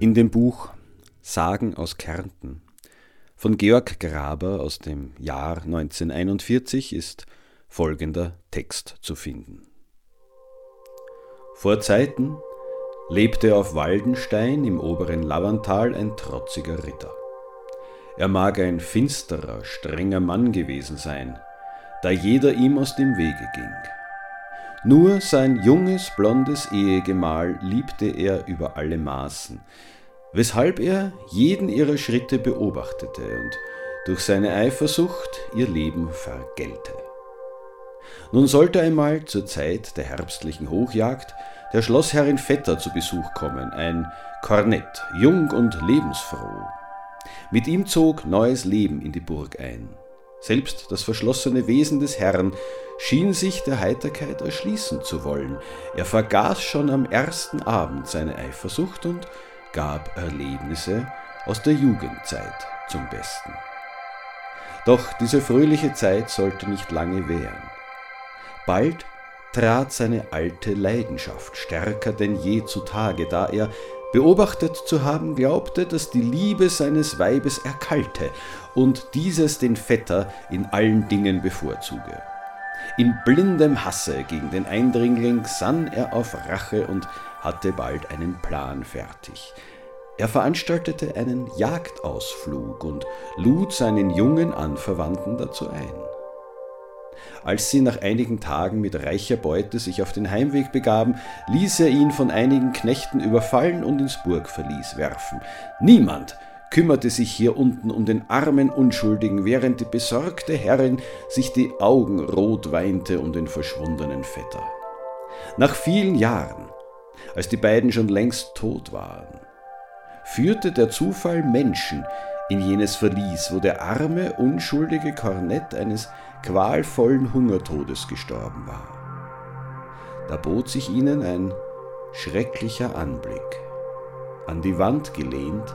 In dem Buch Sagen aus Kärnten von Georg Graber aus dem Jahr 1941 ist folgender Text zu finden. Vor Zeiten lebte auf Waldenstein im oberen Lavantal ein trotziger Ritter. Er mag ein finsterer, strenger Mann gewesen sein, da jeder ihm aus dem Wege ging. Nur sein junges, blondes Ehegemahl liebte er über alle Maßen, weshalb er jeden ihrer Schritte beobachtete und durch seine Eifersucht ihr Leben vergällte. Nun sollte einmal zur Zeit der herbstlichen Hochjagd der Schlossherrin Vetter zu Besuch kommen, ein Kornett, jung und lebensfroh. Mit ihm zog neues Leben in die Burg ein. Selbst das verschlossene Wesen des Herrn schien sich der Heiterkeit erschließen zu wollen. Er vergaß schon am ersten Abend seine Eifersucht und gab Erlebnisse aus der Jugendzeit zum Besten. Doch diese fröhliche Zeit sollte nicht lange währen. Bald trat seine alte Leidenschaft stärker denn je zutage, da er beobachtet zu haben glaubte, dass die Liebe seines Weibes erkalte und dieses den Vetter in allen Dingen bevorzuge. In blindem Hasse gegen den Eindringling sann er auf Rache und hatte bald einen Plan fertig. Er veranstaltete einen Jagdausflug und lud seinen jungen Anverwandten dazu ein. Als sie nach einigen Tagen mit reicher Beute sich auf den Heimweg begaben, ließ er ihn von einigen Knechten überfallen und ins Burgverlies werfen. Niemand kümmerte sich hier unten um den armen Unschuldigen, während die besorgte Herrin sich die Augen rot weinte um den verschwundenen Vetter. Nach vielen Jahren, als die beiden schon längst tot waren, führte der Zufall Menschen in jenes Verlies, wo der arme, unschuldige Kornett eines qualvollen Hungertodes gestorben war. Da bot sich ihnen ein schrecklicher Anblick. An die Wand gelehnt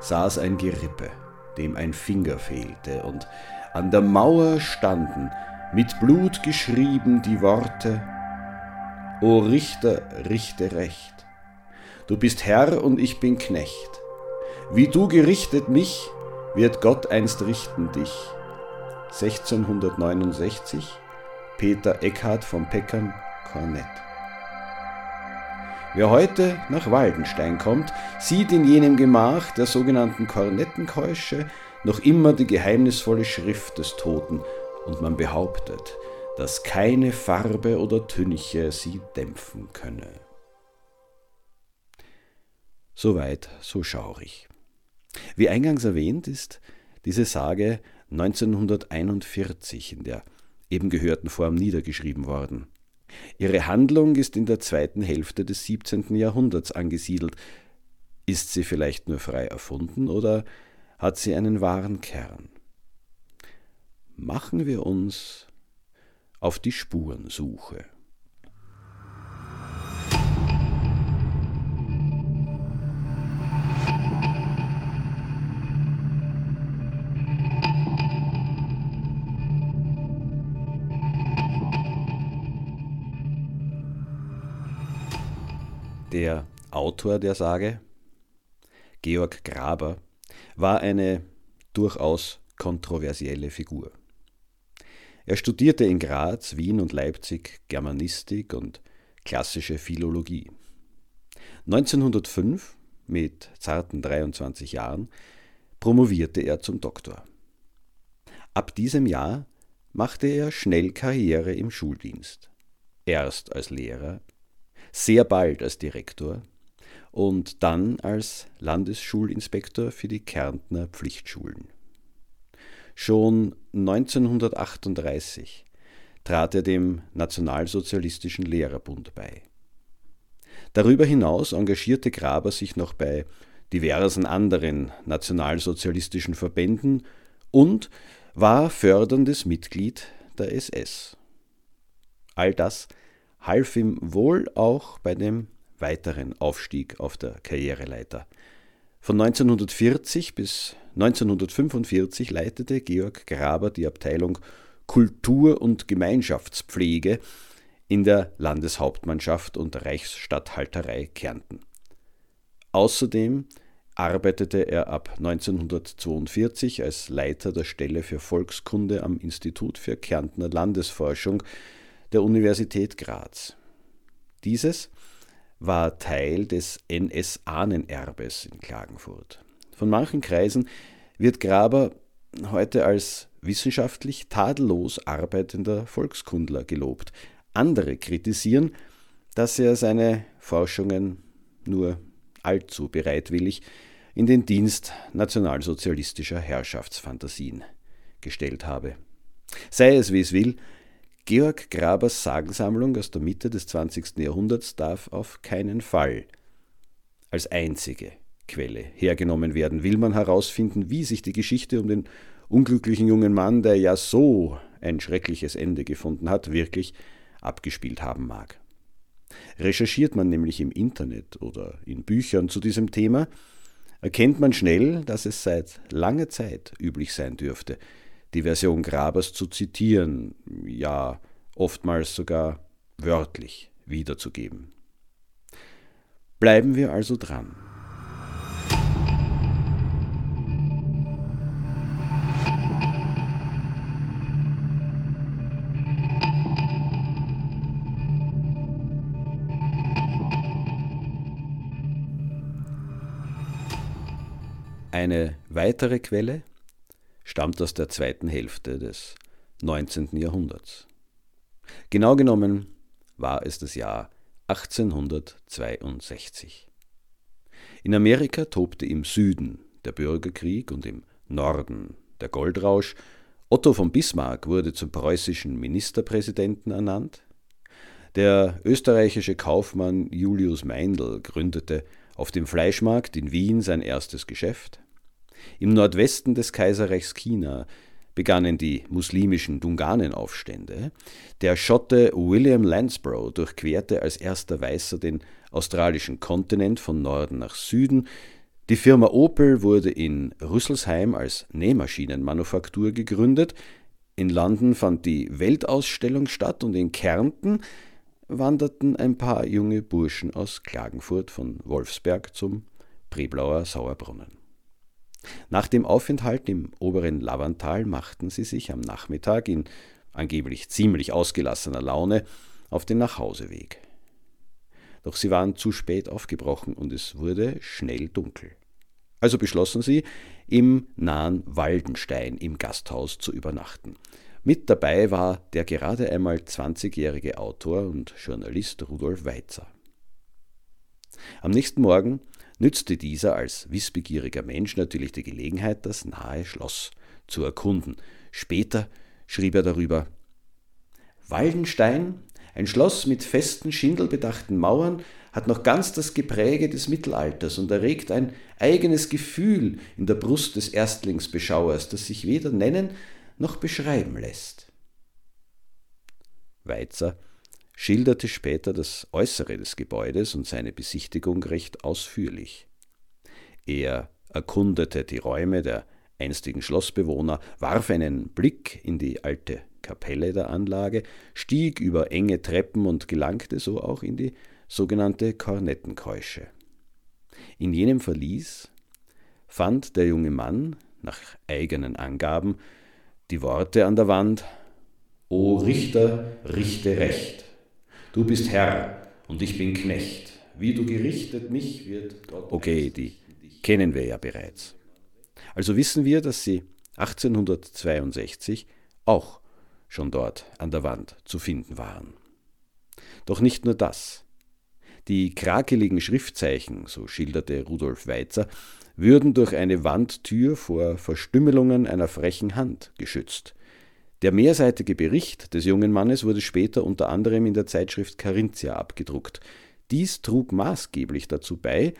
saß ein Gerippe, dem ein Finger fehlte, und an der Mauer standen mit Blut geschrieben die Worte O Richter, richte recht. Du bist Herr und ich bin Knecht. Wie du gerichtet mich, wird Gott einst richten dich. 1669 Peter Eckhard von Peckern, Kornett. Wer heute nach Waldenstein kommt, sieht in jenem Gemach der sogenannten Kornettenkeusche noch immer die geheimnisvolle Schrift des Toten und man behauptet, dass keine Farbe oder Tünche sie dämpfen könne. Soweit, so schaurig. Wie eingangs erwähnt ist diese Sage 1941 in der eben gehörten Form niedergeschrieben worden. Ihre Handlung ist in der zweiten Hälfte des 17. Jahrhunderts angesiedelt. Ist sie vielleicht nur frei erfunden oder hat sie einen wahren Kern? Machen wir uns auf die Spurensuche. Der Autor der Sage, Georg Graber, war eine durchaus kontroversielle Figur. Er studierte in Graz, Wien und Leipzig Germanistik und klassische Philologie. 1905, mit zarten 23 Jahren, promovierte er zum Doktor. Ab diesem Jahr machte er schnell Karriere im Schuldienst. Erst als Lehrer, sehr bald als Direktor und dann als Landesschulinspektor für die Kärntner Pflichtschulen. Schon 1938 trat er dem Nationalsozialistischen Lehrerbund bei. Darüber hinaus engagierte Graber sich noch bei diversen anderen nationalsozialistischen Verbänden und war förderndes Mitglied der SS. All das half ihm wohl auch bei dem weiteren Aufstieg auf der Karriereleiter. Von 1940 bis 1945 leitete Georg Graber die Abteilung Kultur- und Gemeinschaftspflege in der Landeshauptmannschaft und Reichsstatthalterei Kärnten. Außerdem arbeitete er ab 1942 als Leiter der Stelle für Volkskunde am Institut für Kärntner Landesforschung der Universität Graz. Dieses war Teil des NS-Ahnenerbes in Klagenfurt. Von manchen Kreisen wird Graber heute als wissenschaftlich tadellos arbeitender Volkskundler gelobt. Andere kritisieren, dass er seine Forschungen nur allzu bereitwillig in den Dienst nationalsozialistischer Herrschaftsfantasien gestellt habe. Sei es wie es will, Georg Grabers Sagensammlung aus der Mitte des 20. Jahrhunderts darf auf keinen Fall als einzige Quelle hergenommen werden. Will man herausfinden, wie sich die Geschichte um den unglücklichen jungen Mann, der ja so ein schreckliches Ende gefunden hat, wirklich abgespielt haben mag. Recherchiert man nämlich im Internet oder in Büchern zu diesem Thema, erkennt man schnell, dass es seit langer Zeit üblich sein dürfte, die Version Grabers zu zitieren, ja oftmals sogar wörtlich wiederzugeben. Bleiben wir also dran. Eine weitere Quelle stammt aus der zweiten Hälfte des 19. Jahrhunderts. Genau genommen war es das Jahr 1862. In Amerika tobte im Süden der Bürgerkrieg und im Norden der Goldrausch. Otto von Bismarck wurde zum preußischen Ministerpräsidenten ernannt. Der österreichische Kaufmann Julius Meindl gründete auf dem Fleischmarkt in Wien sein erstes Geschäft. Im Nordwesten des Kaiserreichs China begannen die muslimischen Dunganenaufstände. Der Schotte William Lansborough durchquerte als erster Weißer den australischen Kontinent von Norden nach Süden. Die Firma Opel wurde in Rüsselsheim als Nähmaschinenmanufaktur gegründet. In London fand die Weltausstellung statt und in Kärnten wanderten ein paar junge Burschen aus Klagenfurt von Wolfsberg zum Preblauer Sauerbrunnen. Nach dem Aufenthalt im oberen Lavantal machten sie sich am Nachmittag in angeblich ziemlich ausgelassener Laune auf den Nachhauseweg. Doch sie waren zu spät aufgebrochen und es wurde schnell dunkel. Also beschlossen sie, im nahen Waldenstein im Gasthaus zu übernachten. Mit dabei war der gerade einmal 20-jährige Autor und Journalist Rudolf Weizer. Am nächsten Morgen nützte dieser als wissbegieriger Mensch natürlich die Gelegenheit, das nahe Schloss zu erkunden. Später schrieb er darüber Waldenstein, ein Schloss mit festen, schindelbedachten Mauern, hat noch ganz das Gepräge des Mittelalters und erregt ein eigenes Gefühl in der Brust des Erstlingsbeschauers, das sich weder nennen noch beschreiben lässt. Weizer schilderte später das Äußere des Gebäudes und seine Besichtigung recht ausführlich. Er erkundete die Räume der einstigen Schlossbewohner, warf einen Blick in die alte Kapelle der Anlage, stieg über enge Treppen und gelangte so auch in die sogenannte Kornettenkeusche. In jenem Verlies fand der junge Mann, nach eigenen Angaben, die Worte an der Wand O Richter, richte recht. Du bist Herr und ich bin Knecht. Wie du gerichtet mich wird Gott. Okay, die kennen wir ja bereits. Also wissen wir, dass sie 1862 auch schon dort an der Wand zu finden waren. Doch nicht nur das. Die krakeligen Schriftzeichen, so schilderte Rudolf Weizer, würden durch eine Wandtür vor Verstümmelungen einer frechen Hand geschützt. Der mehrseitige Bericht des jungen Mannes wurde später unter anderem in der Zeitschrift Carinthia abgedruckt. Dies trug maßgeblich dazu bei,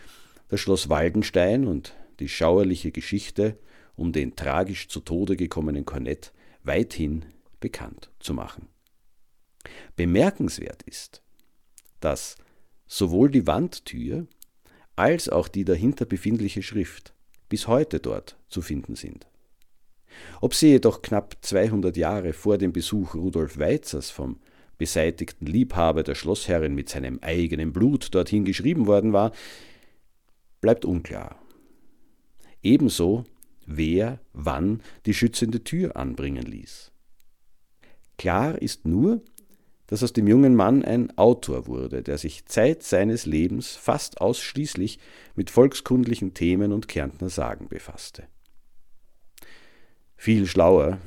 das Schloss Waldenstein und die schauerliche Geschichte um den tragisch zu Tode gekommenen Kornett weithin bekannt zu machen. Bemerkenswert ist, dass sowohl die Wandtür als auch die dahinter befindliche Schrift bis heute dort zu finden sind. Ob sie jedoch knapp 200 Jahre vor dem Besuch Rudolf Weizers vom beseitigten Liebhaber der Schlossherrin mit seinem eigenen Blut dorthin geschrieben worden war, bleibt unklar. Ebenso, wer wann die schützende Tür anbringen ließ. Klar ist nur, dass aus dem jungen Mann ein Autor wurde, der sich Zeit seines Lebens fast ausschließlich mit volkskundlichen Themen und Kärntner Sagen befasste. Viel schlauer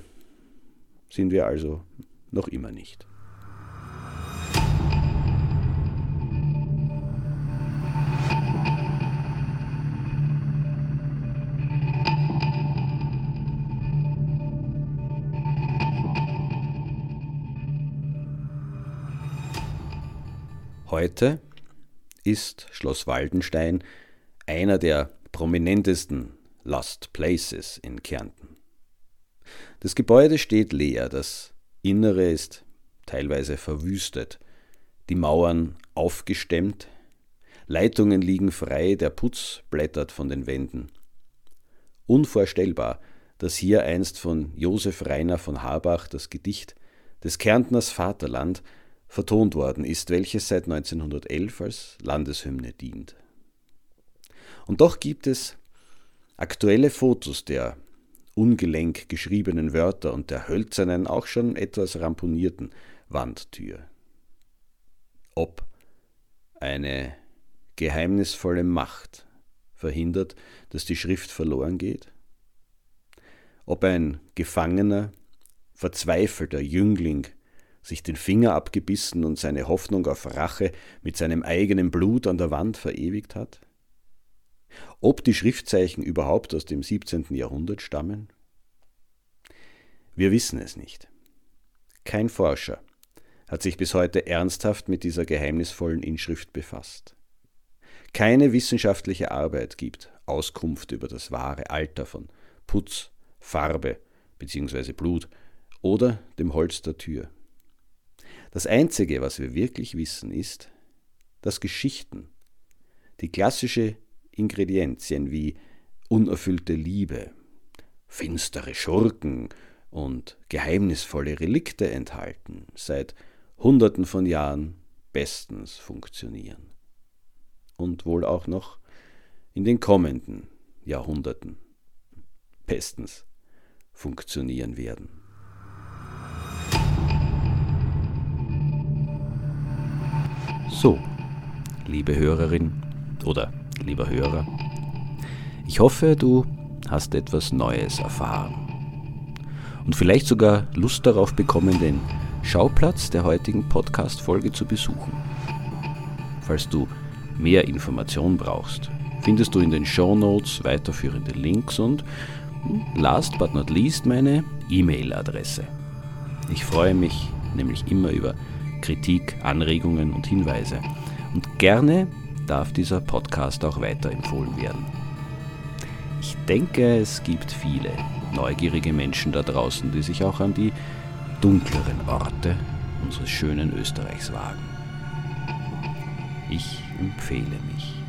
sind wir also noch immer nicht. Heute ist Schloss Waldenstein einer der prominentesten Lost Places in Kärnten. Das Gebäude steht leer, das Innere ist teilweise verwüstet, die Mauern aufgestemmt, Leitungen liegen frei, der Putz blättert von den Wänden. Unvorstellbar, dass hier einst von Josef Rainer von Habach das Gedicht des Kärntners Vaterland vertont worden ist, welches seit 1911 als Landeshymne dient. Und doch gibt es aktuelle Fotos der ungelenk geschriebenen Wörter und der hölzernen, auch schon etwas ramponierten Wandtür. Ob eine geheimnisvolle Macht verhindert, dass die Schrift verloren geht? Ob ein gefangener, verzweifelter Jüngling sich den Finger abgebissen und seine Hoffnung auf Rache mit seinem eigenen Blut an der Wand verewigt hat? Ob die Schriftzeichen überhaupt aus dem 17. Jahrhundert stammen? Wir wissen es nicht. Kein Forscher hat sich bis heute ernsthaft mit dieser geheimnisvollen Inschrift befasst. Keine wissenschaftliche Arbeit gibt Auskunft über das wahre Alter von Putz, Farbe bzw. Blut oder dem Holz der Tür. Das Einzige, was wir wirklich wissen, ist, dass Geschichten, die klassische Ingredienzien wie unerfüllte Liebe, finstere Schurken und geheimnisvolle Relikte enthalten, seit Hunderten von Jahren bestens funktionieren. Und wohl auch noch in den kommenden Jahrhunderten bestens funktionieren werden. So, liebe Hörerin oder lieber Hörer. Ich hoffe, du hast etwas Neues erfahren und vielleicht sogar Lust darauf bekommen, den Schauplatz der heutigen Podcast-Folge zu besuchen. Falls du mehr Informationen brauchst, findest du in den Show Notes weiterführende Links und last but not least meine E-Mail-Adresse. Ich freue mich nämlich immer über Kritik, Anregungen und Hinweise. Und gerne darf dieser Podcast auch weiterempfohlen werden. Ich denke, es gibt viele neugierige Menschen da draußen, die sich auch an die dunkleren Orte unseres schönen Österreichs wagen. Ich empfehle mich.